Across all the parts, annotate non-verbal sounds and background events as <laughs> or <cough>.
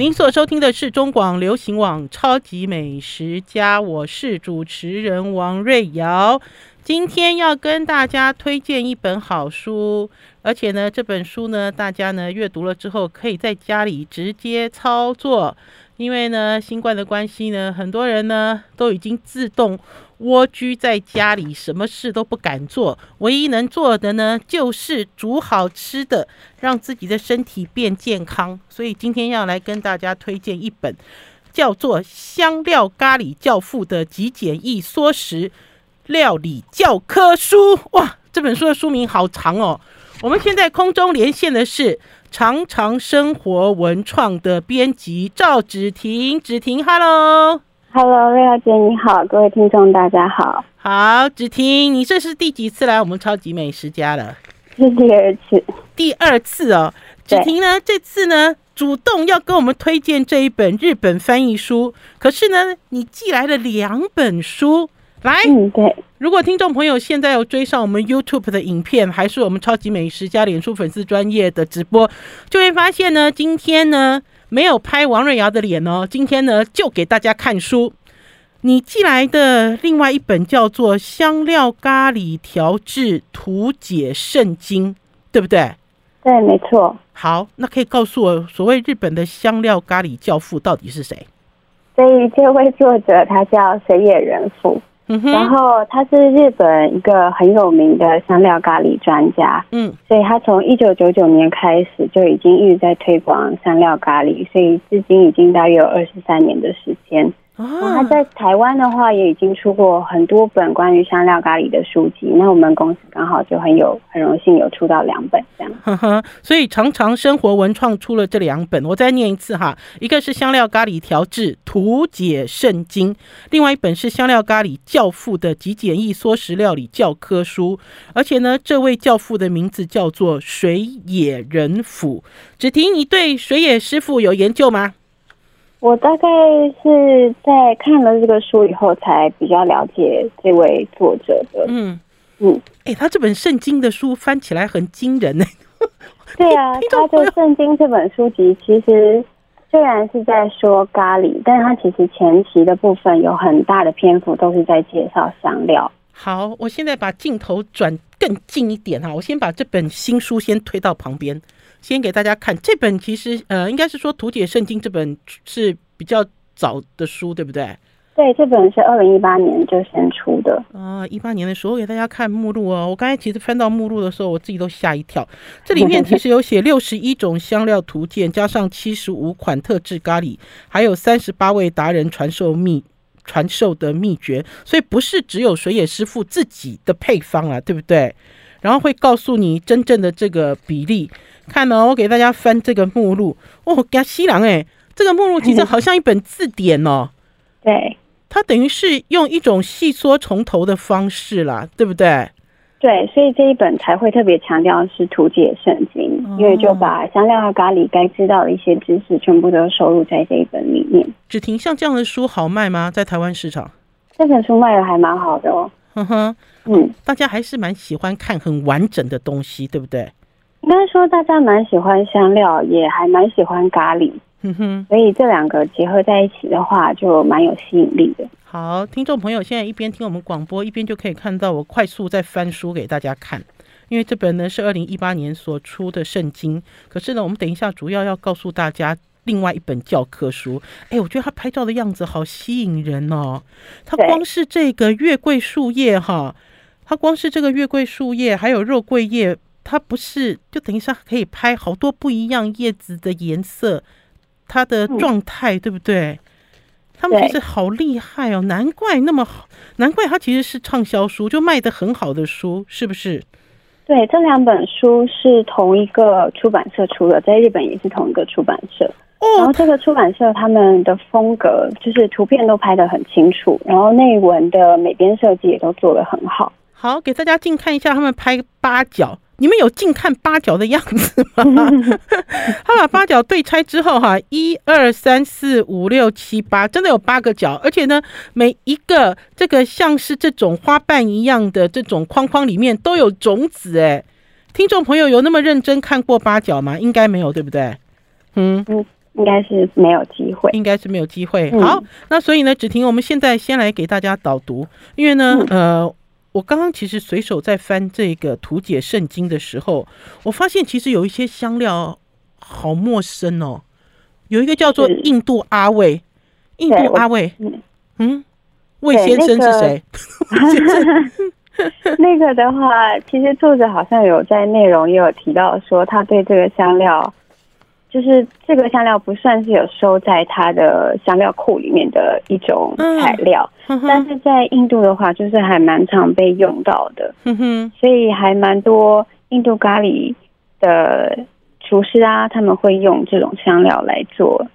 您所收听的是中广流行网《超级美食家》，我是主持人王瑞瑶。今天要跟大家推荐一本好书，而且呢，这本书呢，大家呢阅读了之后，可以在家里直接操作。因为呢，新冠的关系呢，很多人呢都已经自动蜗居在家里，什么事都不敢做，唯一能做的呢，就是煮好吃的，让自己的身体变健康。所以今天要来跟大家推荐一本叫做《香料咖喱教父》的极简易缩食料理教科书。哇，这本书的书名好长哦。我们现在空中连线的是。常常生活文创的编辑赵芷婷，芷婷瑞瑶姐你好，各位听众大家好，好，芷婷，你这是第几次来我们超级美食家了？是第二次，第二次哦。芷婷呢，这次呢主动要跟我们推荐这一本日本翻译书，可是呢，你寄来了两本书。来，嗯，对。如果听众朋友现在有追上我们 YouTube 的影片，还是我们超级美食家脸书粉丝专业的直播，就会发现呢，今天呢没有拍王瑞瑶的脸哦，今天呢就给大家看书。你寄来的另外一本叫做《香料咖喱调制图解圣经》，对不对？对，没错。好，那可以告诉我，所谓日本的香料咖喱教父到底是谁？所以这位作者他叫水野仁辅。然后他是日本一个很有名的香料咖喱专家，嗯，所以他从一九九九年开始就已经一直在推广香料咖喱，所以至今已经大约有二十三年的时间。啊，他在台湾的话也已经出过很多本关于香料咖喱的书籍。那我们公司刚好就很有很荣幸有出到两本这样。呵呵，所以常常生活文创出了这两本，我再念一次哈，一个是香料咖喱调制图解圣经，另外一本是香料咖喱教父的极简易缩食料理教科书。而且呢，这位教父的名字叫做水野仁辅。芷婷，你对水野师傅有研究吗？我大概是在看了这个书以后，才比较了解这位作者的。嗯嗯，哎、欸，他这本圣经的书翻起来很惊人呢。<laughs> 对啊，他的圣经这本书籍其实虽然是在说咖喱，但是他其实前期的部分有很大的篇幅都是在介绍香料。好，我现在把镜头转更近一点哈，我先把这本新书先推到旁边。先给大家看这本，其实呃，应该是说《图解圣经》这本是比较早的书，对不对？对，这本是二零一八年就先出的。啊、呃，一八年的时候，我给大家看目录哦。我刚才其实翻到目录的时候，我自己都吓一跳。这里面其实有写六十一种香料图鉴，加上七十五款特制咖喱，还有三十八位达人传授秘传授的秘诀。所以不是只有水野师傅自己的配方啊，对不对？然后会告诉你真正的这个比例。看哦，我给大家翻这个目录哦，加西郎哎，这个目录其实好像一本字典哦。<laughs> 对，它等于是用一种细说从头的方式啦，对不对？对，所以这一本才会特别强调是图解圣经，哦，因为就把香料和咖喱该知道的一些知识全部都收录在这一本里面。只婷，像这样的书好卖吗？在台湾市场，这本书卖的还蛮好的哦。哼哼，嗯，大家还是蛮喜欢看很完整的东西，对不对？应该说，大家蛮喜欢香料，也还蛮喜欢咖喱，嗯哼，所以这两个结合在一起的话，就蛮有吸引力的。好，听众朋友，现在一边听我们广播，一边就可以看到我快速在翻书给大家看，因为这本呢是二零一八年所出的圣经，可是呢，我们等一下主要要告诉大家另外一本教科书。哎，我觉得他拍照的样子好吸引人哦，他光是这个月桂树叶哈，他光是这个月桂树叶，还有肉桂叶。它不是，就等于是可以拍好多不一样叶子的颜色，它的状态、嗯、对不对？他们其实好厉害哦，难怪那么好，难怪它其实是畅销书，就卖的很好的书，是不是？对，这两本书是同一个出版社出的，在日本也是同一个出版社。哦，然后这个出版社他们的风格就是图片都拍得很清楚，然后内文的美编设计也都做得很好。好，给大家近看一下他们拍八角。你们有近看八角的样子吗？<laughs> 他把八角对拆之后，哈，一二三四五六七八，真的有八个角，而且呢，每一个这个像是这种花瓣一样的这种框框里面都有种子，哎，听众朋友有那么认真看过八角吗？应该没有，对不对？嗯嗯，应该是没有机会，应该是没有机会。好，那所以呢，只婷，我们现在先来给大家导读，因为呢，呃，我刚刚其实随手在翻这个图解圣经的时候，我发现其实有一些香料好陌生哦，有一个叫做印度阿魏，印度阿魏，嗯，魏先生是谁？<laughs> <laughs> 那个的话，其实作者好像有在内容也有提到说，他对这个香料。就是这个香料不算是有收在它的香料库里面的一种材料，嗯、但是在印度的话，就是还蛮常被用到的。嗯哼，所以还蛮多印度咖喱的厨师啊，他们会用这种香料来做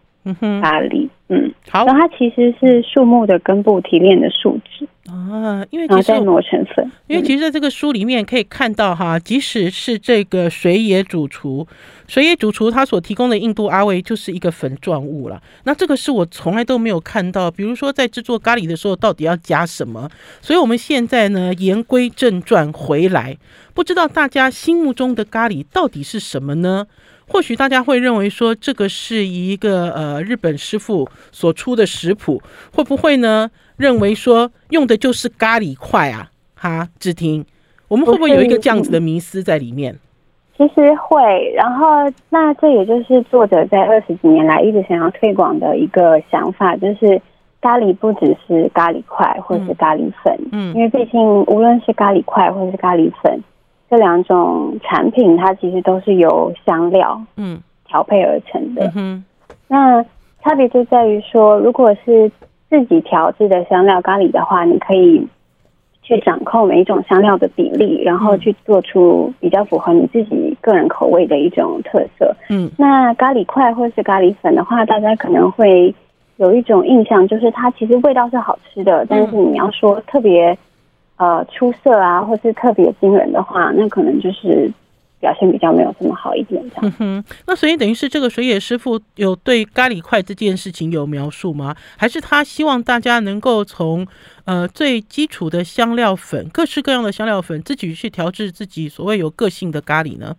咖喱。嗯，好，然后它其实是树木的根部提炼的树脂。啊，因为其实再磨成粉，因为其实在这个书里面可以看到哈，即使是这个水野主厨，水野主厨他所提供的印度阿魏就是一个粉状物了。那这个是我从来都没有看到，比如说在制作咖喱的时候到底要加什么。所以我们现在呢，言归正传回来，不知道大家心目中的咖喱到底是什么呢？或许大家会认为说这个是一个呃日本师傅所出的食谱，会不会呢？认为说用的就是咖喱块啊？哈，志婷，我们会不会有一个这样子的迷思在里面？其实会，然后那这也就是作者在二十几年来一直想要推广的一个想法，就是咖喱不只是咖喱块或是咖喱粉，嗯，因为毕竟无论是咖喱块或是咖喱粉。这两种产品，它其实都是由香料嗯调配而成的。嗯，那差别就在于说，如果是自己调制的香料咖喱的话，你可以去掌控每一种香料的比例，然后去做出比较符合你自己个人口味的一种特色。嗯，那咖喱块或是咖喱粉的话，大家可能会有一种印象，就是它其实味道是好吃的，但是你要说特别。呃，出色啊，或是特别惊人的话，那可能就是表现比较没有这么好一点，这样。嗯哼，那所以等于是这个水野师傅有对咖喱块这件事情有描述吗？还是他希望大家能够从呃最基础的香料粉，各式各样的香料粉，自己去调制自己所谓有个性的咖喱呢？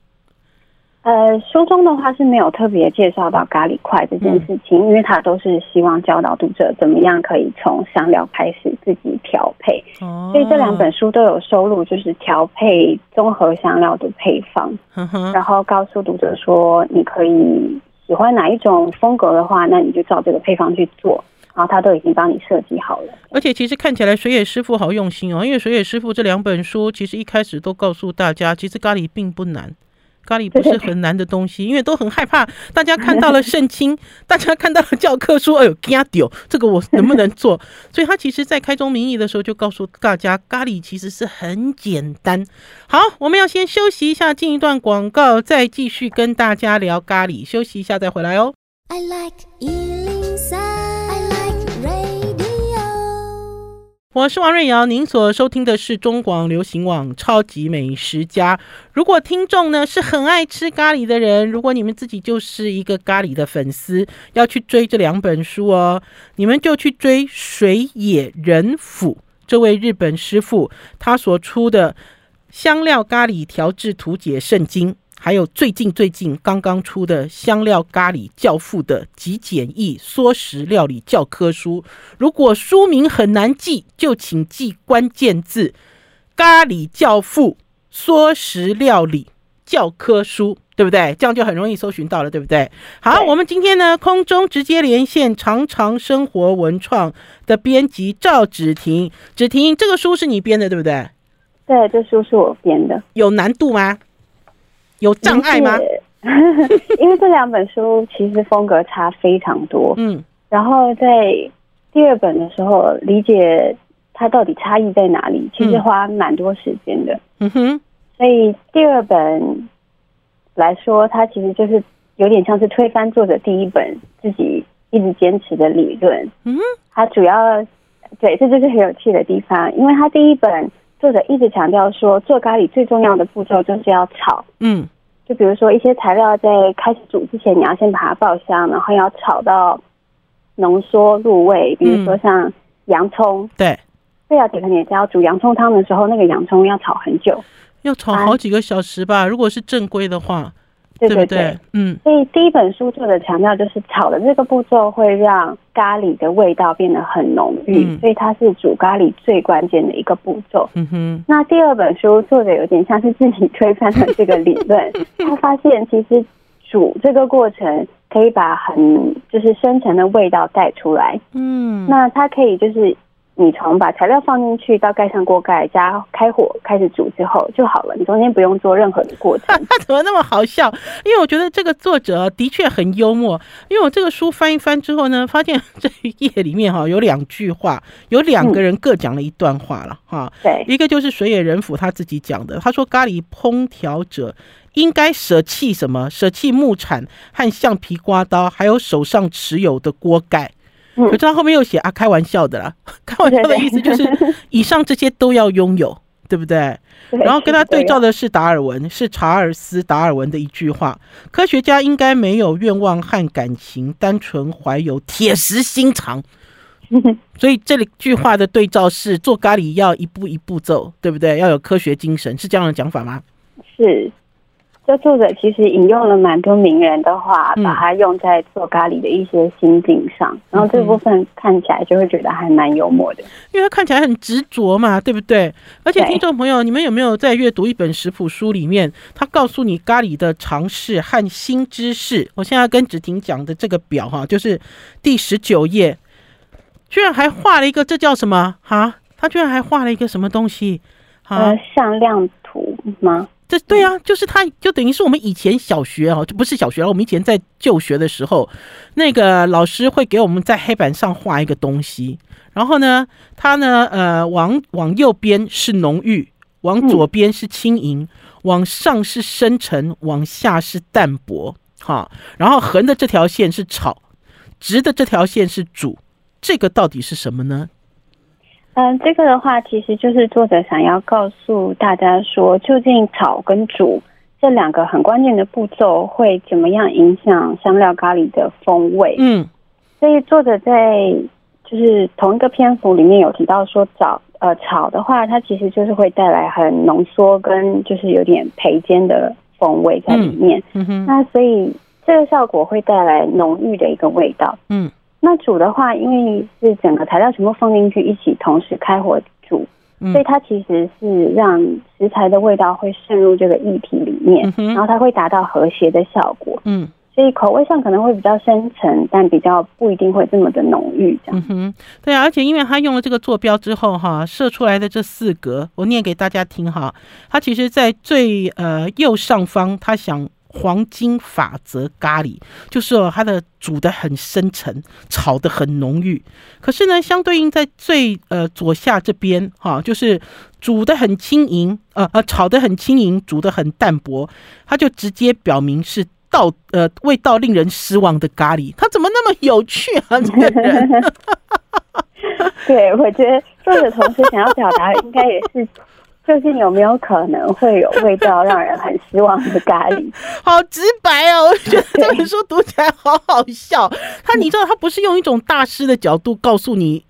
呃，书中的话是没有特别介绍到咖喱块这件事情，嗯、因为他都是希望教导读者怎么样可以从香料开始自己调配，哦、所以这两本书都有收录，就是调配综合香料的配方，然后告诉读者说，你可以喜欢哪一种风格的话，那你就照这个配方去做，然后他都已经帮你设计好了。而且其实看起来水野师傅好用心哦，因为水野师傅这两本书其实一开始都告诉大家，其实咖喱并不难。咖喱不是很难的东西，<laughs> 因为都很害怕。大家看到了圣经，<laughs> 大家看到了教科书，哎呦，这个我能不能做？<laughs> 所以他其实，在开宗明义的时候就告诉大家，咖喱其实是很简单。好，我们要先休息一下，进一段广告，再继续跟大家聊咖喱。休息一下再回来哦。I like 我是王瑞瑶，您所收听的是中广流行网《超级美食家》。如果听众呢是很爱吃咖喱的人，如果你们自己就是一个咖喱的粉丝，要去追这两本书哦，你们就去追水野仁辅这位日本师傅他所出的香料咖喱调制图解圣经。还有最近最近刚刚出的香料咖喱教父的极简易缩食料理教科书，如果书名很难记，就请记关键字“咖喱教父缩食料理教科书”，对不对？这样就很容易搜寻到了，对不对？好，我们今天呢空中直接连线常常生活文创的编辑赵芷婷，芷婷，这个书是你编的，对不对？对，这书是我编的，有难度吗？有障碍吗？<laughs> 因为这两本书其实风格差非常多，嗯，然后在第二本的时候理解它到底差异在哪里，其实花蛮多时间的，嗯哼，所以第二本来说，它其实就是有点像是推翻作者第一本自己一直坚持的理论，嗯，它主要对，这就是很有趣的地方，因为它第一本。作者一直强调说，做咖喱最重要的步骤就是要炒。嗯，就比如说一些材料在开始煮之前，你要先把它爆香，然后要炒到浓缩入味。比如说像洋葱，嗯、对，对啊，铁克你知道煮洋葱汤的时候，那个洋葱要炒很久，要炒好几个小时吧？啊、如果是正规的话，对对对，嗯。所以第一本书作者强调，就是炒的这个步骤会让咖喱的味道变得很浓郁，嗯、所以它是煮咖喱最关键的一个步骤。嗯哼。那第二本书作者有点像是自己推翻了这个理论，<laughs> 他发现其实煮这个过程可以把很就是深层的味道带出来。嗯。那它可以就是。你从把材料放进去到盖上锅盖加开火开始煮之后就好了，你中间不用做任何的过程。他 <laughs> 怎么那么好笑？因为我觉得这个作者的确很幽默。因为我这个书翻一翻之后呢，发现这一页里面哈有两句话，有两个人各讲了一段话了哈。对，一个就是水野仁辅他自己讲的，他说咖喱烹调者应该舍弃什么？舍弃木铲和橡皮刮刀，还有手上持有的锅盖。可是他后面又写啊，开玩笑的啦，<laughs> 开玩笑的意思就是 <laughs> 以上这些都要拥有，对不对？然后跟他对照的是达尔文，是查尔斯·达尔文的一句话：科学家应该没有愿望和感情，单纯怀有铁石心肠。<laughs> 所以这里句话的对照是做咖喱要一步一步走，对不对？要有科学精神，是这样的讲法吗？是。这作者其实引用了蛮多名人的话，把它用在做咖喱的一些心境上，嗯、然后这部分看起来就会觉得还蛮幽默的，因为他看起来很执着嘛，对不对？而且听众朋友，你们有没有在阅读一本食谱书里面，他告诉你咖喱的常识和新知识？我现在跟芷婷讲的这个表哈，就是第十九页，居然还画了一个，这叫什么？哈，他居然还画了一个什么东西？呃，向量图吗？这对啊，就是他，就等于是我们以前小学哦，就不是小学了。我们以前在就学的时候，那个老师会给我们在黑板上画一个东西，然后呢，他呢，呃，往往右边是浓郁，往左边是轻盈，往上是深沉，往下是淡薄，哈，然后横的这条线是炒，直的这条线是煮，这个到底是什么呢？嗯，这个的话，其实就是作者想要告诉大家说，究竟炒跟煮这两个很关键的步骤会怎么样影响香料咖喱的风味。嗯，所以作者在就是同一个篇幅里面有提到说，炒呃炒的话，它其实就是会带来很浓缩跟就是有点培煎的风味在里面。嗯，嗯哼，那所以这个效果会带来浓郁的一个味道。嗯。那煮的话，因为是整个材料全部放进去一起同时开火煮，嗯、所以它其实是让食材的味道会渗入这个液体里面，嗯、然后它会达到和谐的效果。嗯，所以口味上可能会比较深沉，但比较不一定会这么的浓郁。这样。嗯哼，对啊，而且因为它用了这个坐标之后，哈，射出来的这四格，我念给大家听哈。它其实，在最呃右上方，它想。黄金法则咖喱就是哦，它的煮得很深沉，炒得很浓郁。可是呢，相对应在最呃左下这边哈，就是煮得很轻盈，呃呃，炒得很轻盈，煮得很淡薄。它就直接表明是道呃味道令人失望的咖喱。它怎么那么有趣啊？<laughs> 对，我觉得作者同时想要表达应该也是。究竟有没有可能会有味道让人很失望的咖喱？<laughs> 好直白哦，<laughs> 我觉得这本书读起来好好笑。<laughs> 他，你知道，他不是用一种大师的角度告诉你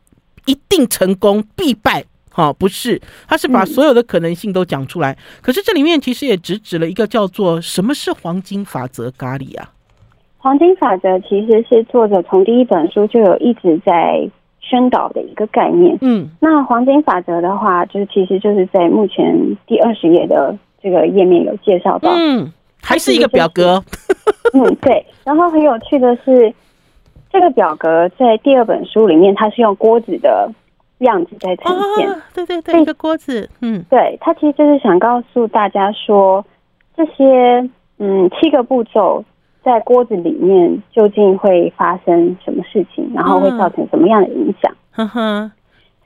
一定成功必败，哈，不是，他是把所有的可能性都讲出来。可是这里面其实也直指了一个叫做什么是黄金法则咖喱啊？黄金法则其实是作者从第一本书就有一直在。宣导的一个概念，嗯，那黄金法则的话，就是其实就是在目前第二十页的这个页面有介绍到，嗯，还是一个表格，<laughs> 嗯，对。然后很有趣的是，这个表格在第二本书里面，它是用锅子的样子在呈现，哦、对对对，一个锅子，嗯，对，它其实就是想告诉大家说，这些嗯七个步骤。在锅子里面究竟会发生什么事情，然后会造成什么样的影响？嗯哼，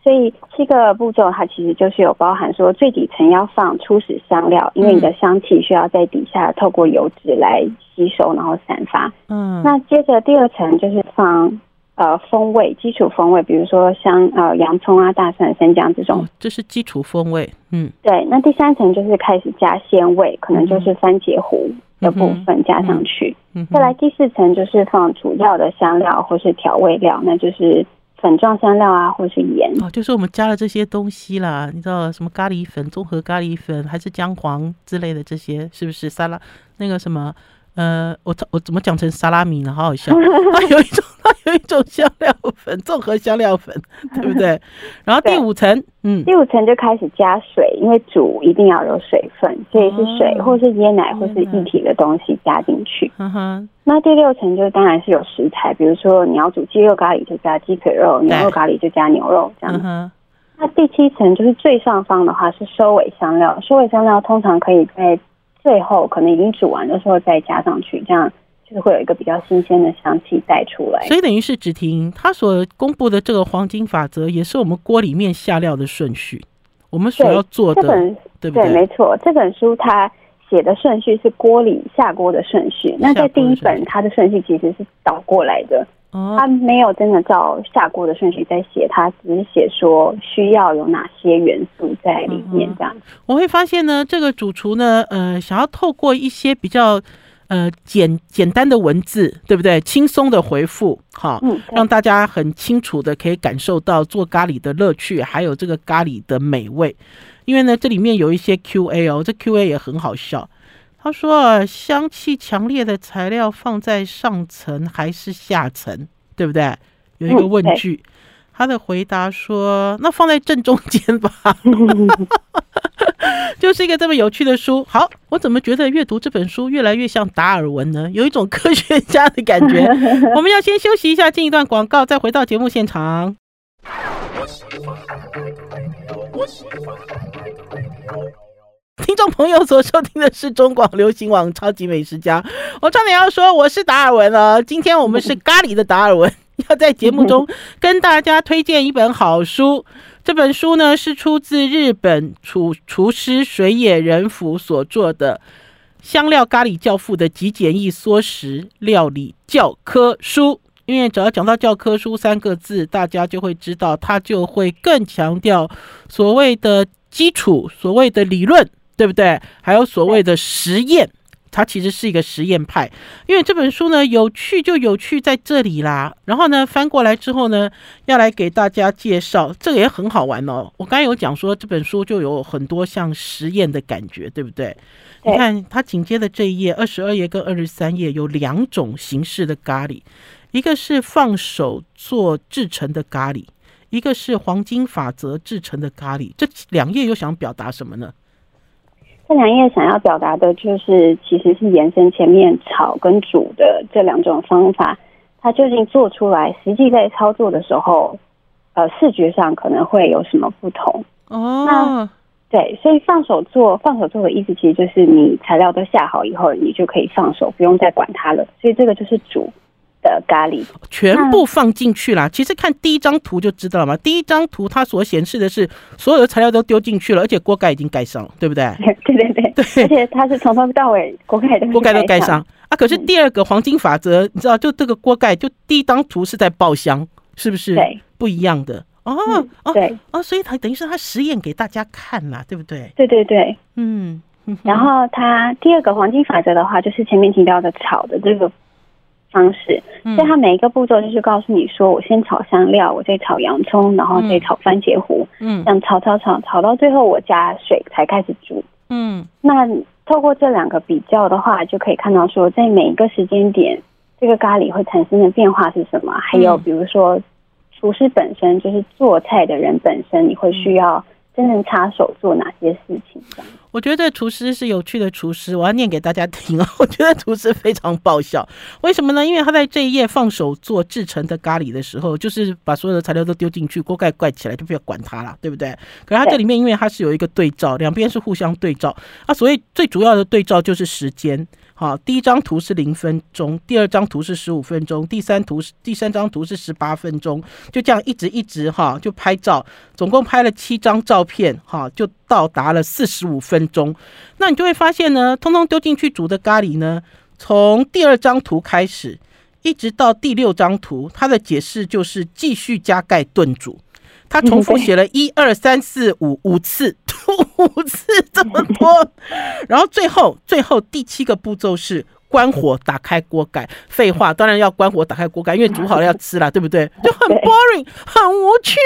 所以七个步骤它其实就是有包含说，最底层要放初始香料，因为你的香气需要在底下透过油脂来吸收，然后散发。嗯，那接着第二层就是放呃风味，基础风味，比如说像呃洋葱啊、大蒜、生姜这种，这是基础风味。嗯，对。那第三层就是开始加鲜味，可能就是番茄糊。的部分加上去，嗯再来第四层就是放主要的香料或是调味料，那就是粉状香料啊，或是盐。哦，就是我们加了这些东西啦，你知道什么咖喱粉、综合咖喱粉，还是姜黄之类的这些，是不是？沙拉那个什么呃，我我怎么讲成沙拉米呢？好好笑，<laughs> 它有一种它有一种香料粉，<laughs> 综合香料粉，对不对？<laughs> 然后第五层，嗯，第五层就开始加水，因为煮一定要有水分，所以是水、哦、或是椰奶或是液体的东西加进去。嗯哼。那第六层就当然是有食材，比如说你要煮鸡肉咖喱就加鸡腿肉，牛肉咖喱就加牛肉这样。那第七层就是最上方的话是收尾香料，收尾香料通常可以在。最后可能已经煮完的时候再加上去，这样就是会有一个比较新鲜的香气带出来。所以等于是芷婷他所公布的这个黄金法则，也是我们锅里面下料的顺序。我们所要做的，对，本对不对？对，没错，这本书它写的顺序是锅里下锅的顺序。那在第一本，它的顺序其实是倒过来的。他没有真的照下锅的顺序在写，他只是写说需要有哪些元素在里面这样。我会发现呢，这个主厨呢，呃，想要透过一些比较呃简简单的文字，对不对？轻松的回复，哈，嗯，让大家很清楚的可以感受到做咖喱的乐趣，还有这个咖喱的美味。因为呢，这里面有一些 Q&A 哦，这 Q&A 也很好笑。他说啊：“香气强烈的材料放在上层还是下层，对不对？”有一个问句，他的回答说：“那放在正中间吧。<laughs> ”就是一个这么有趣的书。好，我怎么觉得阅读这本书越来越像达尔文呢？有一种科学家的感觉。<laughs> 我们要先休息一下，进一段广告，再回到节目现场。听众朋友所收听的是中广流行网《超级美食家》，我差点要说我是达尔文了。今天我们是咖喱的达尔文，要在节目中 <laughs> 跟大家推荐一本好书。这本书呢是出自日本厨厨师水野仁辅所做的《香料咖喱教父的极简易缩食料理教科书》。因为只要讲到教科书三个字，大家就会知道，它就会更强调所谓的基础，所谓的理论。对不对？还有所谓的实验，它其实是一个实验派。因为这本书呢，有趣就有趣在这里啦。然后呢，翻过来之后呢，要来给大家介绍，这个也很好玩哦。我刚才有讲说，这本书就有很多像实验的感觉，对不对？你看它紧接着这一页，二十二页跟二十三页有两种形式的咖喱，一个是放手做制成的咖喱，一个是黄金法则制成的咖喱。这两页又想表达什么呢？这两页想要表达的就是，其实是延伸前面炒跟煮的这两种方法，它究竟做出来，实际在操作的时候，呃，视觉上可能会有什么不同？哦，那对，所以放手做，放手做的意思其实就是你材料都下好以后，你就可以放手，不用再管它了。所以这个就是煮。的咖喱全部放进去了，其实看第一张图就知道了嘛。第一张图它所显示的是所有的材料都丢进去了，而且锅盖已经盖上了，对不对？<laughs> 对对对对，而且它是从头到尾锅盖都锅盖都盖上啊。可是第二个黄金法则，你知道，就这个锅盖，就第一张图是在爆香，是不是？对，不一样的哦哦对哦，所以他等于是他实验给大家看嘛，对不对？对对对，嗯。然后它第二个黄金法则的话，就是前面提到的炒的这个。方式，所以它每一个步骤就是告诉你说，我先炒香料，我再炒洋葱，然后再炒番茄糊，嗯，这样炒炒炒炒到最后，我加水才开始煮，嗯。那透过这两个比较的话，就可以看到说，在每一个时间点，这个咖喱会产生的变化是什么？还有比如说，厨师本身就是做菜的人本身，你会需要。真正插手做哪些事情？我觉得厨师是有趣的厨师，我要念给大家听啊！<laughs> 我觉得厨师非常爆笑，为什么呢？因为他在这一页放手做制成的咖喱的时候，就是把所有的材料都丢进去，锅盖盖起来，就不要管它了，对不对？可是它这里面，因为它是有一个对照，两边是互相对照啊，所以最主要的对照就是时间。好，第一张图是零分钟，第二张图是十五分钟，第三图是第三张图是十八分钟，就这样一直一直哈，就拍照，总共拍了七张照片哈，就到达了四十五分钟。那你就会发现呢，通通丢进去煮的咖喱呢，从第二张图开始，一直到第六张图，它的解释就是继续加盖炖煮。他重复 <laughs> 写了一二三四五五次，<laughs> 五次这么多，然后最后最后第七个步骤是关火打开锅盖。废话，当然要关火打开锅盖，因为煮好了要吃了，对不对？就很 boring，很无趣，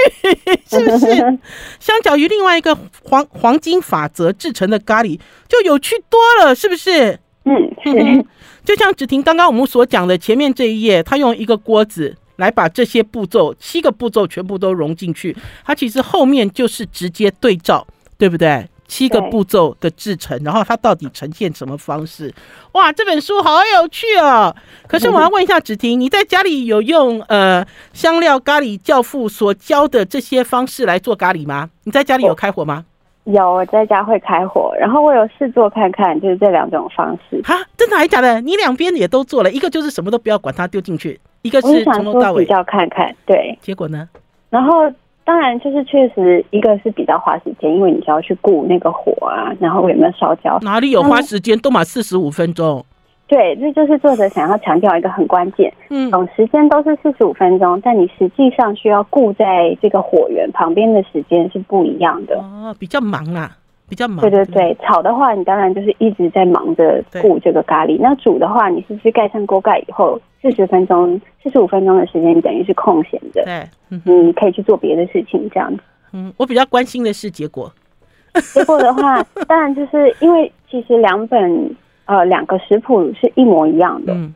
是不是？相较于另外一个黄黄金法则制成的咖喱，就有趣多了，是不是？嗯，是。就像芷婷刚刚我们所讲的，前面这一页，他用一个锅子来把这些步骤七个步骤全部都融进去，它其实后面就是直接对照，对不对？七个步骤的制成，然后它到底呈现什么方式？哇，这本书好有趣哦！可是我要问一下芷婷，你在家里有用呃香料咖喱教父所教的这些方式来做咖喱吗？你在家里有开火吗？有，我在家会开火，然后我有试做看看，就是这两种方式。哈，真的还是假的？你两边也都做了，一个就是什么都不要管它丢进去，一个是从头到尾比较看看，对。结果呢？然后。当然，就是确实一个是比较花时间，因为你就要去顾那个火啊，然后有没有烧焦？哪里有花时间？都满四十五分钟。对，这就是作者想要强调一个很关键。嗯，总时间都是四十五分钟，但你实际上需要顾在这个火源旁边的时间是不一样的。哦，比较忙啊。比较忙，对对对，炒的话，你当然就是一直在忙着顾这个咖喱。那煮的话，你是不是盖上锅盖以后，四十分钟、四十五分钟的时间，你等于是空闲的。对，嗯，你可以去做别的事情，这样子。嗯，我比较关心的是结果。<laughs> 结果的话，当然就是因为其实两本呃两个食谱是一模一样的，嗯，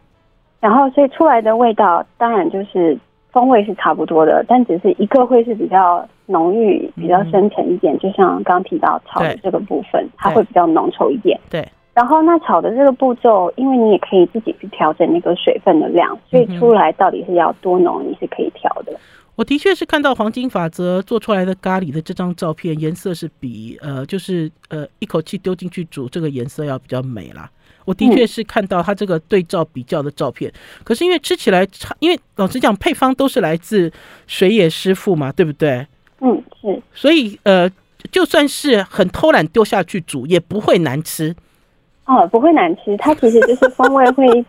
然后所以出来的味道当然就是。风味是差不多的，但只是一个会是比较浓郁、比较深沉一点，嗯、就像刚提到炒的这个部分，它会比较浓稠一点。对。然后那炒的这个步骤，因为你也可以自己去调整那个水分的量，所以出来到底是要多浓，你是可以调的。我的确是看到黄金法则做出来的咖喱的这张照片，颜色是比呃，就是呃，一口气丢进去煮，这个颜色要比较美啦。我的确是看到它这个对照比较的照片，可是因为吃起来，因为老实讲，配方都是来自水野师傅嘛，对不对？嗯，是。所以呃，就算是很偷懒丢下去煮，也不会难吃。哦，不会难吃，它其实就是风味会。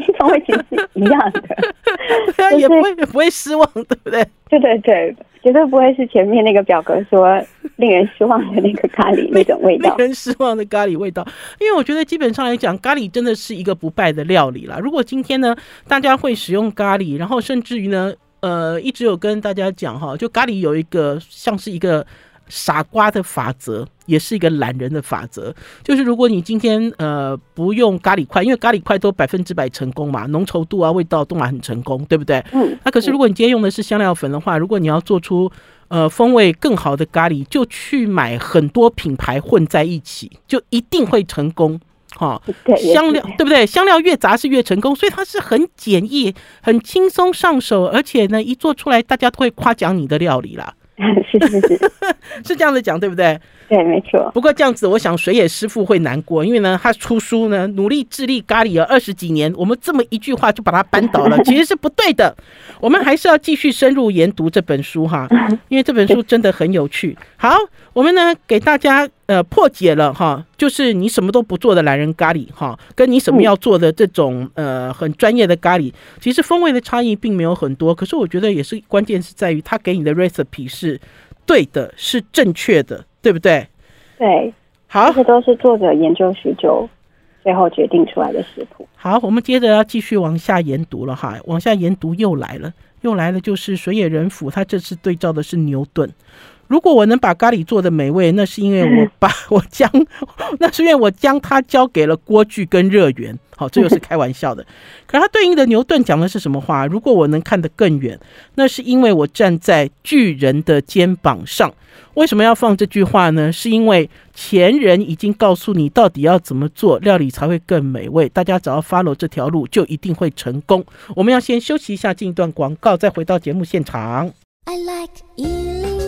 <laughs> 风味其实是一样的，<laughs> 也不会也不会失望，对不对？对对对，绝对不会是前面那个表格说令人失望的那个咖喱那种味道，<laughs> 令人失望的咖喱味道。因为我觉得基本上来讲，咖喱真的是一个不败的料理啦。如果今天呢，大家会使用咖喱，然后甚至于呢，呃，一直有跟大家讲哈，就咖喱有一个像是一个。傻瓜的法则也是一个懒人的法则，就是如果你今天呃不用咖喱块，因为咖喱块都百分之百成功嘛，浓稠度啊、味道都蛮很成功，对不对？嗯。那可是如果你今天用的是香料粉的话，如果你要做出呃风味更好的咖喱，就去买很多品牌混在一起，就一定会成功。哈，香料对不对？香料越杂是越成功，所以它是很简易、很轻松上手，而且呢，一做出来大家都会夸奖你的料理啦。<laughs> 是是是，<laughs> 是这样子讲，对不对？对，没错。不过这样子，我想水野师傅会难过，因为呢，他出书呢，努力致力咖喱了二十几年，我们这么一句话就把它扳倒了，其实是不对的。我们还是要继续深入研读这本书哈，<laughs> 因为这本书真的很有趣。好，我们呢给大家呃破解了哈，就是你什么都不做的懒人咖喱哈，跟你什么要做的这种呃很专业的咖喱，其实风味的差异并没有很多。可是我觉得也是关键是在于他给你的 recipe 是对的，是正确的。对不对？对，好，这都是作者研究许久，最后决定出来的食谱。好，我们接着要继续往下研读了哈，往下研读又来了，又来了，就是水野仁辅，他这次对照的是牛顿。如果我能把咖喱做的美味，那是因为我把 <laughs> 我将，<laughs> 那是因为我将它交给了锅具跟热源。好，这又是开玩笑的。<laughs> 可是它对应的牛顿讲的是什么话？如果我能看得更远，那是因为我站在巨人的肩膀上。为什么要放这句话呢？是因为前人已经告诉你到底要怎么做，料理才会更美味。大家只要 follow 这条路，就一定会成功。我们要先休息一下，进一段广告，再回到节目现场。I like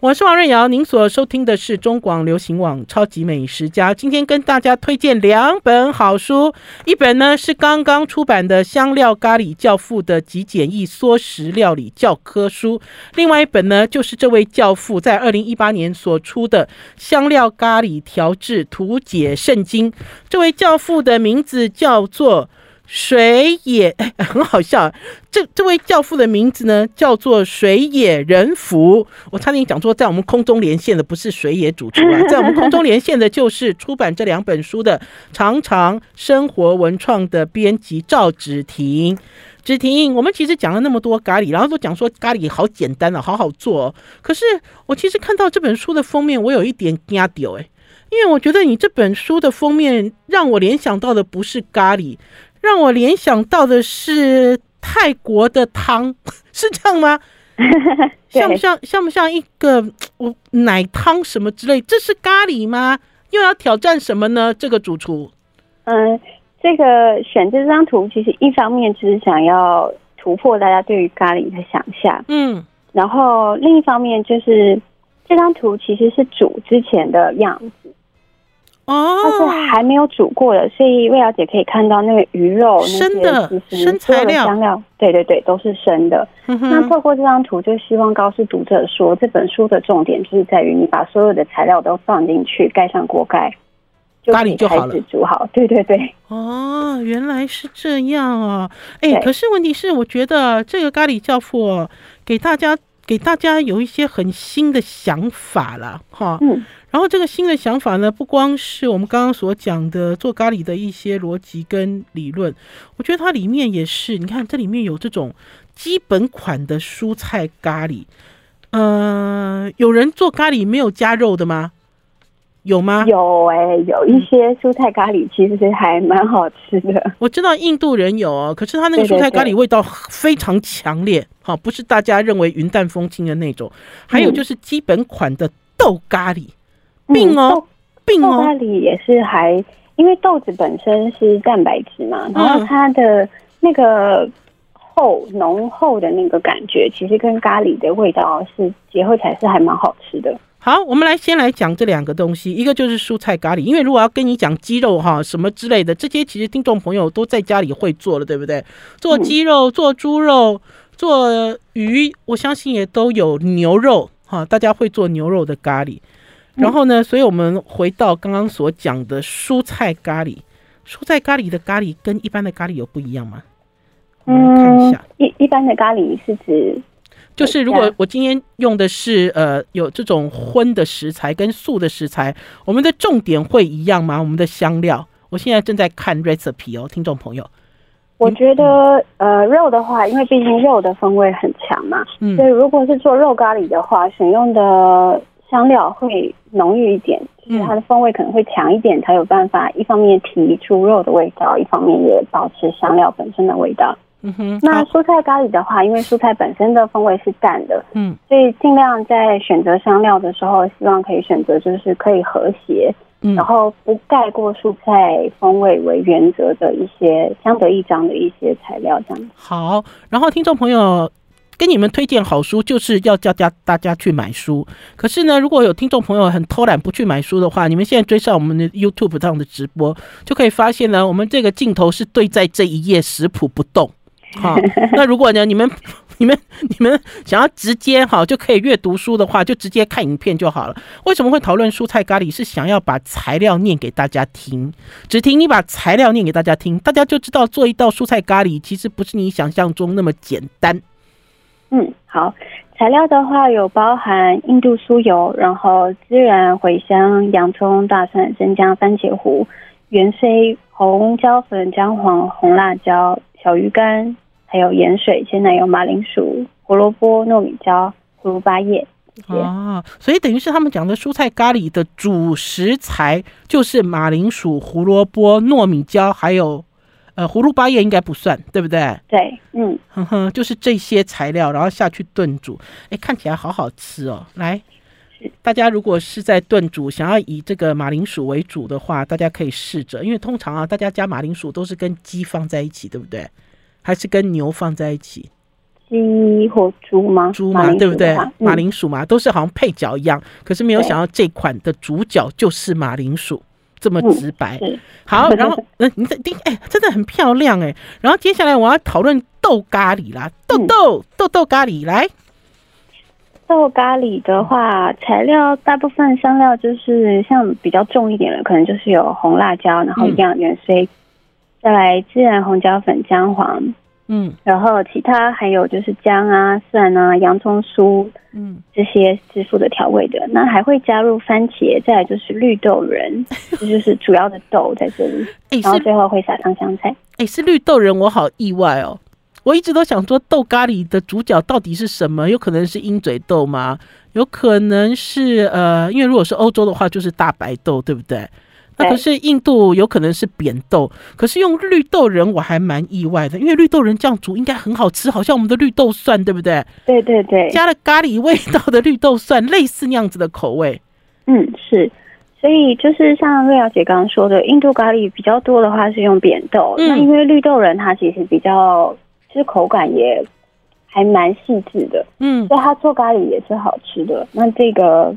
我是王瑞瑶，您所收听的是中广流行网《超级美食家》。今天跟大家推荐两本好书，一本呢是刚刚出版的《香料咖喱教父的极简易缩食料理教科书》，另外一本呢就是这位教父在二零一八年所出的《香料咖喱调制图解圣经》。这位教父的名字叫做。水野，哎，很好笑。这这位教父的名字呢，叫做水野仁福。我差点讲说，在我们空中连线的不是水野主厨啊，在我们空中连线的就是出版这两本书的常常生活文创的编辑赵芷婷。芷婷，我们其实讲了那么多咖喱，然后都讲说咖喱好简单啊，好好做哦。可是我其实看到这本书的封面，我有一点惊到哎。因为我觉得你这本书的封面让我联想到的不是咖喱，让我联想到的是泰国的汤，<laughs> 是这样吗？<laughs> 像不像像不像一个我奶汤什么之类？这是咖喱吗？又要挑战什么呢？这个主厨，嗯，这个选这张图其实一方面就是想要突破大家对于咖喱的想象，嗯，然后另一方面就是这张图其实是煮之前的样子。哦，它是还没有煮过的，所以魏小姐可以看到那个鱼肉生的那些生材料，香料，对对对，都是生的。嗯、那透过这张图，就希望告诉读者说，这本书的重点就是在于你把所有的材料都放进去，盖上锅盖，咖喱就好了，煮好。对对对。哦，原来是这样啊！哎、欸，可是问题是，我觉得这个咖喱教父给大家给大家有一些很新的想法了，哈。嗯。然后这个新的想法呢，不光是我们刚刚所讲的做咖喱的一些逻辑跟理论，我觉得它里面也是，你看这里面有这种基本款的蔬菜咖喱，呃，有人做咖喱没有加肉的吗？有吗？有哎、欸，有一些蔬菜咖喱其实还蛮好吃的。我知道印度人有哦，可是他那个蔬菜咖喱味道非常强烈，哈，不是大家认为云淡风轻的那种。还有就是基本款的豆咖喱。病哦，病哦，咖喱也是还，因为豆子本身是蛋白质嘛，然后它的那个厚浓厚的那个感觉，其实跟咖喱的味道是结合起来是还蛮好吃的。好，我们来先来讲这两个东西，一个就是蔬菜咖喱，因为如果要跟你讲鸡肉哈什么之类的，这些其实听众朋友都在家里会做了，对不对？做鸡肉、做猪肉、做鱼，我相信也都有牛肉哈，大家会做牛肉的咖喱。然后呢，所以我们回到刚刚所讲的蔬菜咖喱。蔬菜咖喱的咖喱跟一般的咖喱有不一样吗？我们来看一下。一一般的咖喱是指，就是如果我今天用的是呃有这种荤的食材跟素的食材，我们的重点会一样吗？我们的香料，我现在正在看 recipe 哦，听众朋友。我觉得呃肉的话，因为毕竟肉的风味很强嘛，嗯，所以如果是做肉咖喱的话，选用的。香料会浓郁一点，就是它的风味可能会强一点，才有办法一方面提出肉的味道，一方面也保持香料本身的味道。嗯哼。那蔬菜咖喱的话，因为蔬菜本身的风味是淡的，嗯，所以尽量在选择香料的时候，希望可以选择就是可以和谐，嗯，然后不盖过蔬菜风味为原则的一些相得益彰的一些材料，这样。好，然后听众朋友。跟你们推荐好书，就是要叫家大家去买书。可是呢，如果有听众朋友很偷懒不去买书的话，你们现在追上我们的 YouTube 上的直播，就可以发现呢，我们这个镜头是对在这一页食谱不动。好，那如果呢，你们、<laughs> 你们、你们想要直接哈就可以阅读书的话，就直接看影片就好了。为什么会讨论蔬菜咖喱？是想要把材料念给大家听，只听你把材料念给大家听，大家就知道做一道蔬菜咖喱其实不是你想象中那么简单。嗯，好，材料的话有包含印度酥油，然后孜然、茴香、洋葱、大蒜、生姜、番茄糊、芫荽、红椒粉、姜黄、红辣椒、小鱼干，还有盐水、鲜奶油、马铃薯、胡萝卜、糯米椒、葫芦巴叶哦。啊，所以等于是他们讲的蔬菜咖喱的主食材就是马铃薯、胡萝卜、糯米椒，还有。呃，葫芦巴叶应该不算，对不对？对，嗯，哼哼，就是这些材料，然后下去炖煮，哎，看起来好好吃哦。来，大家如果是在炖煮，想要以这个马铃薯为主的话，大家可以试着，因为通常啊，大家加马铃薯都是跟鸡放在一起，对不对？还是跟牛放在一起？鸡或猪吗？猪嘛，对不对？马铃薯嘛，都是好像配角一样，可是没有想到这款的主角就是马铃薯。这么直白，嗯、好，<laughs> 然后，嗯，你这哎，真的很漂亮哎。然后接下来我要讨论豆咖喱啦，豆豆、嗯、豆豆咖喱来。豆咖喱的话，材料大部分香料就是像比较重一点的，可能就是有红辣椒，然后一样元荽，再来孜然、红椒粉、姜黄。嗯，然后其他还有就是姜啊、蒜啊、洋葱酥，嗯，这些支付的调味的，那还会加入番茄，再来就是绿豆仁，<laughs> 这就是主要的豆在这里，然后最后会撒上香菜。哎，是绿豆仁，我好意外哦。我一直都想说，豆咖喱的主角到底是什么？有可能是鹰嘴豆吗？有可能是呃，因为如果是欧洲的话，就是大白豆，对不对？那可是印度有可能是扁豆，可是用绿豆仁我还蛮意外的，因为绿豆仁这样煮应该很好吃，好像我们的绿豆蒜，对不对？对对对，加了咖喱味道的绿豆蒜，类似那样子的口味。嗯，是。所以就是像瑞瑶姐刚刚说的，印度咖喱比较多的话是用扁豆，嗯、那因为绿豆仁它其实比较，其实口感也还蛮细致的，嗯，所以它做咖喱也是好吃的。那这个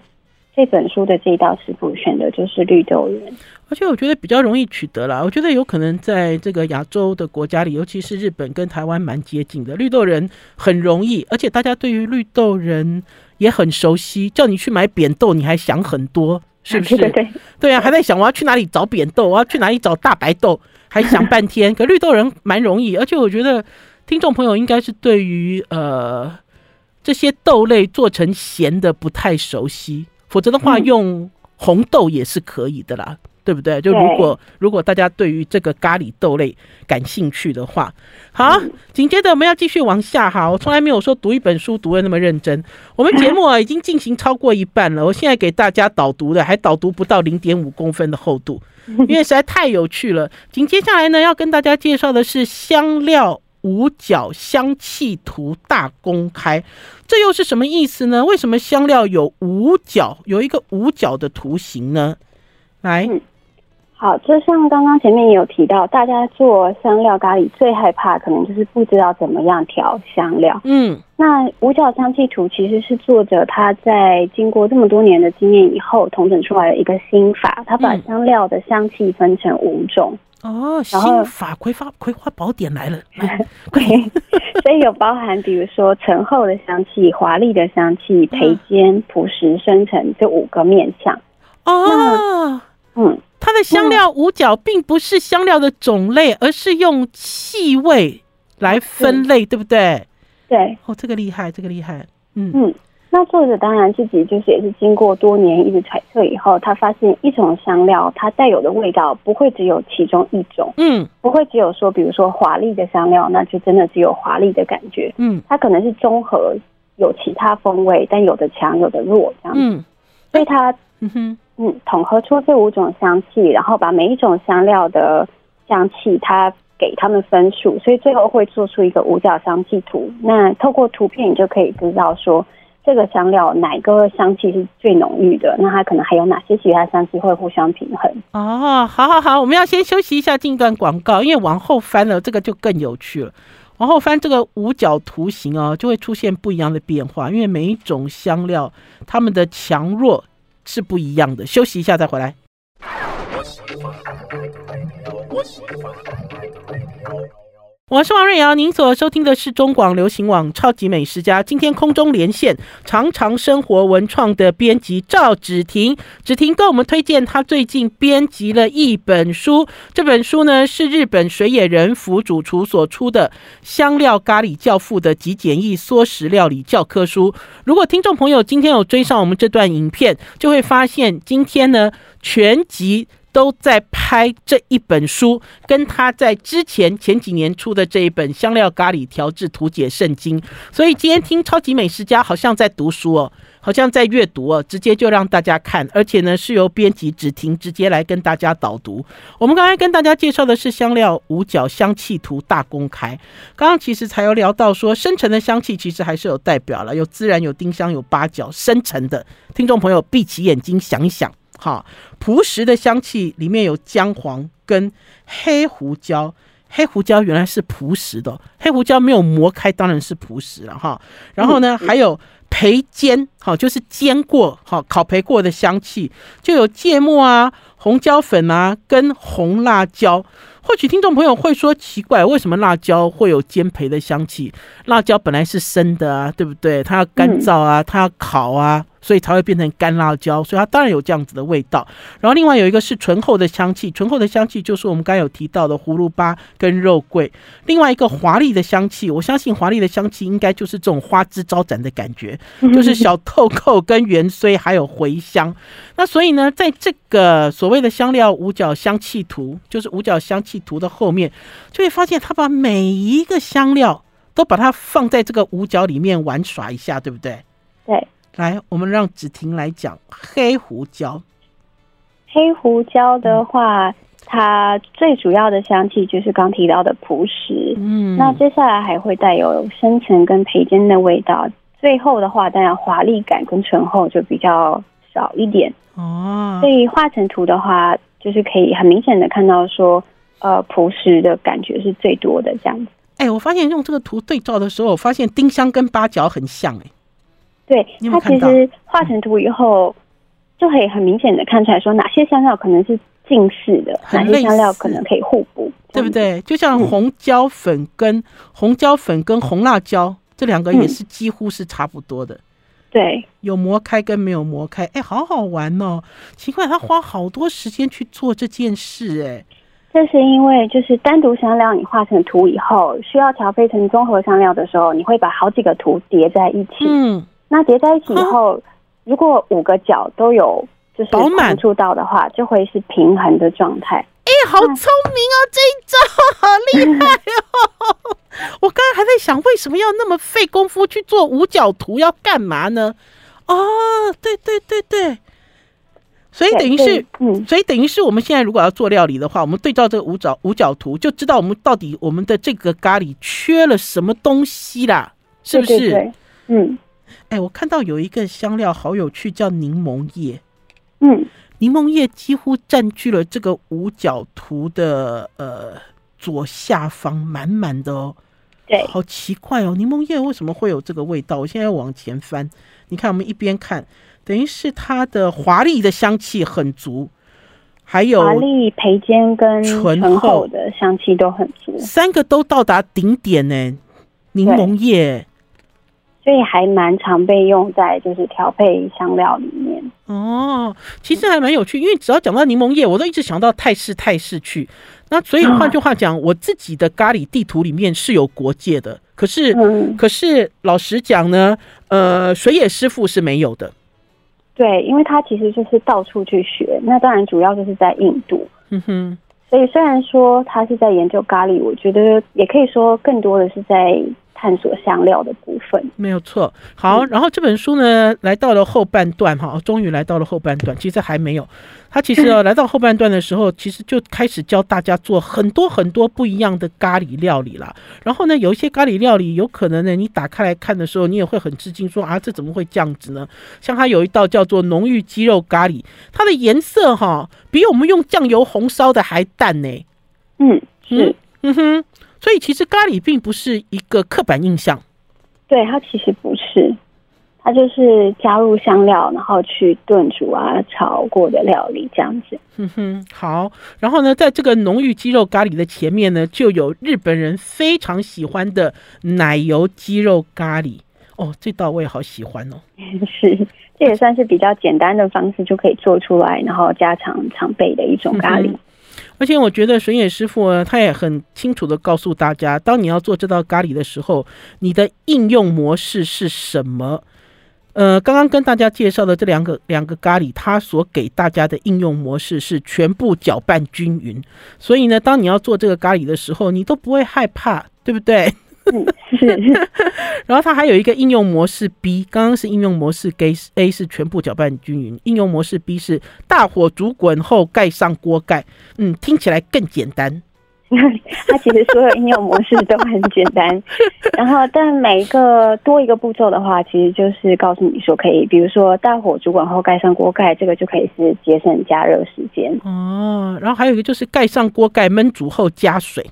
这本书的这一道食谱选的就是绿豆仁，而且我觉得比较容易取得啦。我觉得有可能在这个亚洲的国家里，尤其是日本跟台湾蛮接近的，绿豆仁很容易，而且大家对于绿豆仁也很熟悉。叫你去买扁豆，你还想很多。是不是？<laughs> 对对，对啊，还在想我要去哪里找扁豆，我要去哪里找大白豆，还想半天。可绿豆仁蛮容易，而且我觉得听众朋友应该是对于呃这些豆类做成咸的不太熟悉，否则的话用红豆也是可以的啦。对不对？就如果如果大家对于这个咖喱豆类感兴趣的话，好，紧接着我们要继续往下哈。我从来没有说读一本书读的那么认真。我们节目啊已经进行超过一半了，<laughs> 我现在给大家导读的还导读不到零点五公分的厚度，<laughs> 因为实在太有趣了。紧接下来呢，要跟大家介绍的是香料五角香气图大公开，这又是什么意思呢？为什么香料有五角，有一个五角的图形呢？来。好，就像刚刚前面也有提到，大家做香料咖喱最害怕可能就是不知道怎么样调香料。嗯，那五角香气图其实是作者他在经过这么多年的经验以后统整出来的一个心法，他把香料的香气分成五种。哦，新法葵花葵花宝典来了。<laughs> 对，所以有包含比如说醇厚的香气、华丽的香气、培煎、朴实、深沉这五个面向。哦，嗯。它的香料五角并不是香料的种类，而是用气味来分类，对不对？对，哦，这个厉害，这个厉害。嗯嗯，那作者当然自己就是也是经过多年一直揣测以后，他发现一种香料它带有的味道不会只有其中一种，嗯，不会只有说，比如说华丽的香料，那就真的只有华丽的感觉，嗯，它可能是综合有其他风味，但有的强，有的弱，这样子，嗯，所以它，嗯哼。嗯，统合出这五种香气，然后把每一种香料的香气，它给他们分数，所以最后会做出一个五角香气图。那透过图片，你就可以知道说这个香料哪个香气是最浓郁的，那它可能还有哪些其他香气会互相平衡。哦，好好好，我们要先休息一下，进一段广告，因为往后翻了这个就更有趣了。往后翻这个五角图形哦，就会出现不一样的变化，因为每一种香料它们的强弱。是不一样的，休息一下再回来。我是王瑞瑶，您所收听的是中广流行网《超级美食家》。今天空中连线常常生活文创的编辑赵芷婷，芷婷跟我们推荐她最近编辑了一本书。这本书呢是日本水野仁福主厨所出的《香料咖喱教父的极简易缩食料理教科书》。如果听众朋友今天有追上我们这段影片，就会发现今天呢全集。都在拍这一本书，跟他在之前前几年出的这一本《香料咖喱调制图解圣经》，所以今天听超级美食家好像在读书哦，好像在阅读哦，直接就让大家看，而且呢是由编辑只听直接来跟大家导读。我们刚才跟大家介绍的是香料五角香气图大公开，刚刚其实才有聊到说深沉的香气其实还是有代表了，有孜然、有丁香、有八角，深沉的听众朋友闭起眼睛想一想。好，朴实的香气里面有姜黄跟黑胡椒，黑胡椒原来是朴实的，黑胡椒没有磨开，当然是朴实了哈。然后呢，还有培煎，好，就是煎过，好，烤培过的香气，就有芥末啊、红椒粉啊跟红辣椒。或许听众朋友会说奇怪，为什么辣椒会有煎培的香气？辣椒本来是生的啊，对不对？它要干燥啊，它要烤啊。所以才会变成干辣椒，所以它当然有这样子的味道。然后另外有一个是醇厚的香气，醇厚的香气就是我们刚有提到的葫芦巴跟肉桂。另外一个华丽的香气，我相信华丽的香气应该就是这种花枝招展的感觉，就是小豆蔻跟芫荽 <laughs> 还有茴香。那所以呢，在这个所谓的香料五角香气图，就是五角香气图的后面，就会发现他把每一个香料都把它放在这个五角里面玩耍一下，对不对？对。来，我们让子婷来讲黑胡椒。黑胡椒的话，嗯、它最主要的香气就是刚提到的朴实。嗯。那接下来还会带有深沉跟培根的味道。最后的话，当然华丽感跟醇厚就比较少一点。哦。所以画成图的话，就是可以很明显的看到说，呃，朴实的感觉是最多的这样子。哎、欸，我发现用这个图对照的时候，我发现丁香跟八角很像、欸。哎。对，它其实画成图以后，就可以很明显的看出来说哪些香料可能是近似的，哪些香料可能可以互补，对不对？就像红椒粉跟、嗯、红椒粉跟红辣椒这两个也是几乎是差不多的。对、嗯，有磨开跟没有磨开，哎，好好玩哦！奇怪，他花好多时间去做这件事，哎，这是因为就是单独香料你画成图以后，需要调配成综合香料的时候，你会把好几个图叠在一起，嗯。那叠在一起以后，如果五个角都有就是碰触到的话，就会是平衡的状态。哎、欸，好聪明哦，这一招好厉害哦！<laughs> 我刚刚还在想，为什么要那么费功夫去做五角图？要干嘛呢？哦，对对对对，所以等于是，嗯，所以等于是我们现在如果要做料理的话，我们对照这个五角五角图，就知道我们到底我们的这个咖喱缺了什么东西啦，是不是？对对对，嗯。哎，我看到有一个香料好有趣，叫柠檬叶。嗯，柠檬叶几乎占据了这个五角图的呃左下方，满满的哦。对，好奇怪哦，柠檬叶为什么会有这个味道？我现在要往前翻，你看，我们一边看，等于是它的华丽的香气很足，还有华丽培根跟醇厚的香气都很足，三个都到达顶点呢。柠檬叶。所以还蛮常被用在就是调配香料里面哦，其实还蛮有趣，因为只要讲到柠檬叶，我都一直想到泰式泰式去。那所以换句话讲，我自己的咖喱地图里面是有国界的，可是、嗯、可是老实讲呢，呃，水野师傅是没有的。对，因为他其实就是到处去学，那当然主要就是在印度。嗯哼，所以虽然说他是在研究咖喱，我觉得也可以说更多的是在。探索香料的部分没有错。好，然后这本书呢，来到了后半段哈，终于来到了后半段。其实还没有，他其实要 <laughs> 来到后半段的时候，其实就开始教大家做很多很多不一样的咖喱料理啦。然后呢，有一些咖喱料理，有可能呢，你打开来看的时候，你也会很吃惊，说啊，这怎么会这样子呢？像它有一道叫做浓郁鸡肉咖喱，它的颜色哈，比我们用酱油红烧的还淡呢。嗯，是，嗯哼。所以其实咖喱并不是一个刻板印象，对，它其实不是，它就是加入香料然后去炖煮啊炒过的料理这样子。哼哼，好，然后呢，在这个浓郁鸡肉咖喱的前面呢，就有日本人非常喜欢的奶油鸡肉咖喱。哦，这道我也好喜欢哦。<laughs> 是，这也算是比较简单的方式就可以做出来，然后家常常备的一种咖喱。而且我觉得水野师傅呢，他也很清楚的告诉大家，当你要做这道咖喱的时候，你的应用模式是什么？呃，刚刚跟大家介绍的这两个两个咖喱，它所给大家的应用模式是全部搅拌均匀。所以呢，当你要做这个咖喱的时候，你都不会害怕，对不对？嗯，<laughs> 是。<laughs> 然后它还有一个应用模式 B，刚刚是应用模式 A，A 是全部搅拌均匀，应用模式 B 是大火煮滚后盖上锅盖。嗯，听起来更简单。<laughs> 它其实所有应用模式都很简单，然后但每一个多一个步骤的话，其实就是告诉你说可以，比如说大火煮滚后盖上锅盖，这个就可以是节省加热时间。哦，然后还有一个就是盖上锅盖焖煮后加水。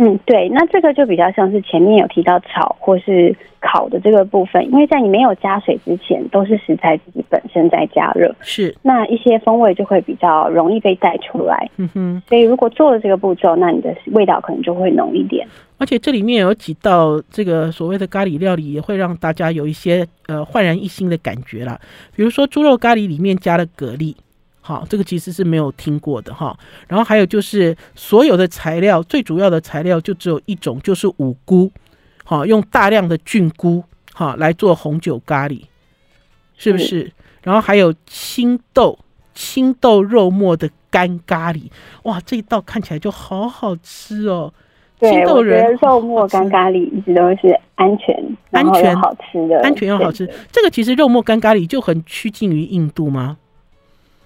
嗯，对，那这个就比较像是前面有提到炒或是烤的这个部分，因为在你没有加水之前，都是食材自己本身在加热，是那一些风味就会比较容易被带出来。嗯哼，所以如果做了这个步骤，那你的味道可能就会浓一点。而且这里面有几道这个所谓的咖喱料理，也会让大家有一些呃焕然一新的感觉啦，比如说猪肉咖喱里面加了蛤蜊。好，这个其实是没有听过的哈。然后还有就是所有的材料，最主要的材料就只有一种，就是五菇。好，用大量的菌菇哈来做红酒咖喱，是不是？嗯、然后还有青豆，青豆肉末的干咖喱。哇，这一道看起来就好好吃哦。青豆仁肉末干咖喱一直都是安全、安全好吃的，安全又好吃。这个其实肉末干咖喱就很趋近于印度吗？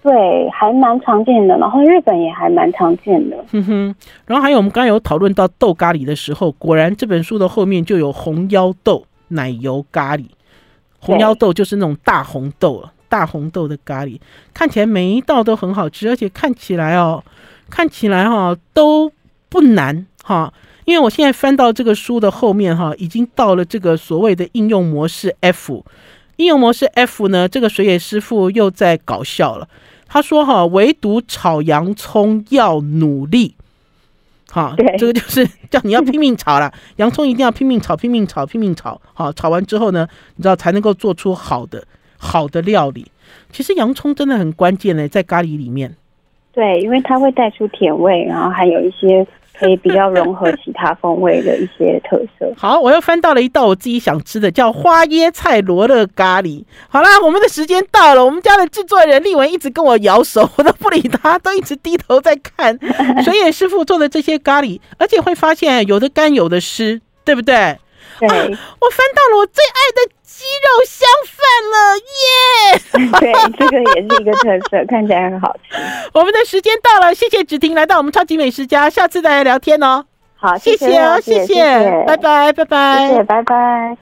对，还蛮常见的，然后日本也还蛮常见的。哼哼，然后还有我们刚刚有讨论到豆咖喱的时候，果然这本书的后面就有红腰豆奶油咖喱。红腰豆就是那种大红豆啊，大红豆的咖喱，看起来每一道都很好吃，而且看起来哦，看起来哈、哦、都不难哈。因为我现在翻到这个书的后面哈，已经到了这个所谓的应用模式 F。应用模式 F 呢，这个水野师傅又在搞笑了。他说：“哈，唯独炒洋葱要努力，哈，对这个就是叫你要拼命炒了，<laughs> 洋葱一定要拼命炒，拼命炒，拼命炒，好，炒完之后呢，你知道才能够做出好的好的料理。其实洋葱真的很关键呢，在咖喱里面，对，因为它会带出甜味，然后还有一些。”可以比较融合其他风味的一些特色。<laughs> 好，我又翻到了一道我自己想吃的，叫花椰菜罗勒咖喱。好啦，我们的时间到了。我们家的制作人丽文一直跟我摇手，我都不理他，都一直低头在看水野师傅做的这些咖喱，而且会发现有的干有的湿，对不对？对、啊，我翻到了我最爱的鸡肉香饭了，耶、yeah! <laughs> 对，这个也是一个特色，<laughs> 看起来很好吃。我们的时间到了，谢谢芷婷来到我们超级美食家，下次再来聊天哦。好，谢谢哦，谢谢，谢谢，拜拜，拜拜，谢谢，拜拜。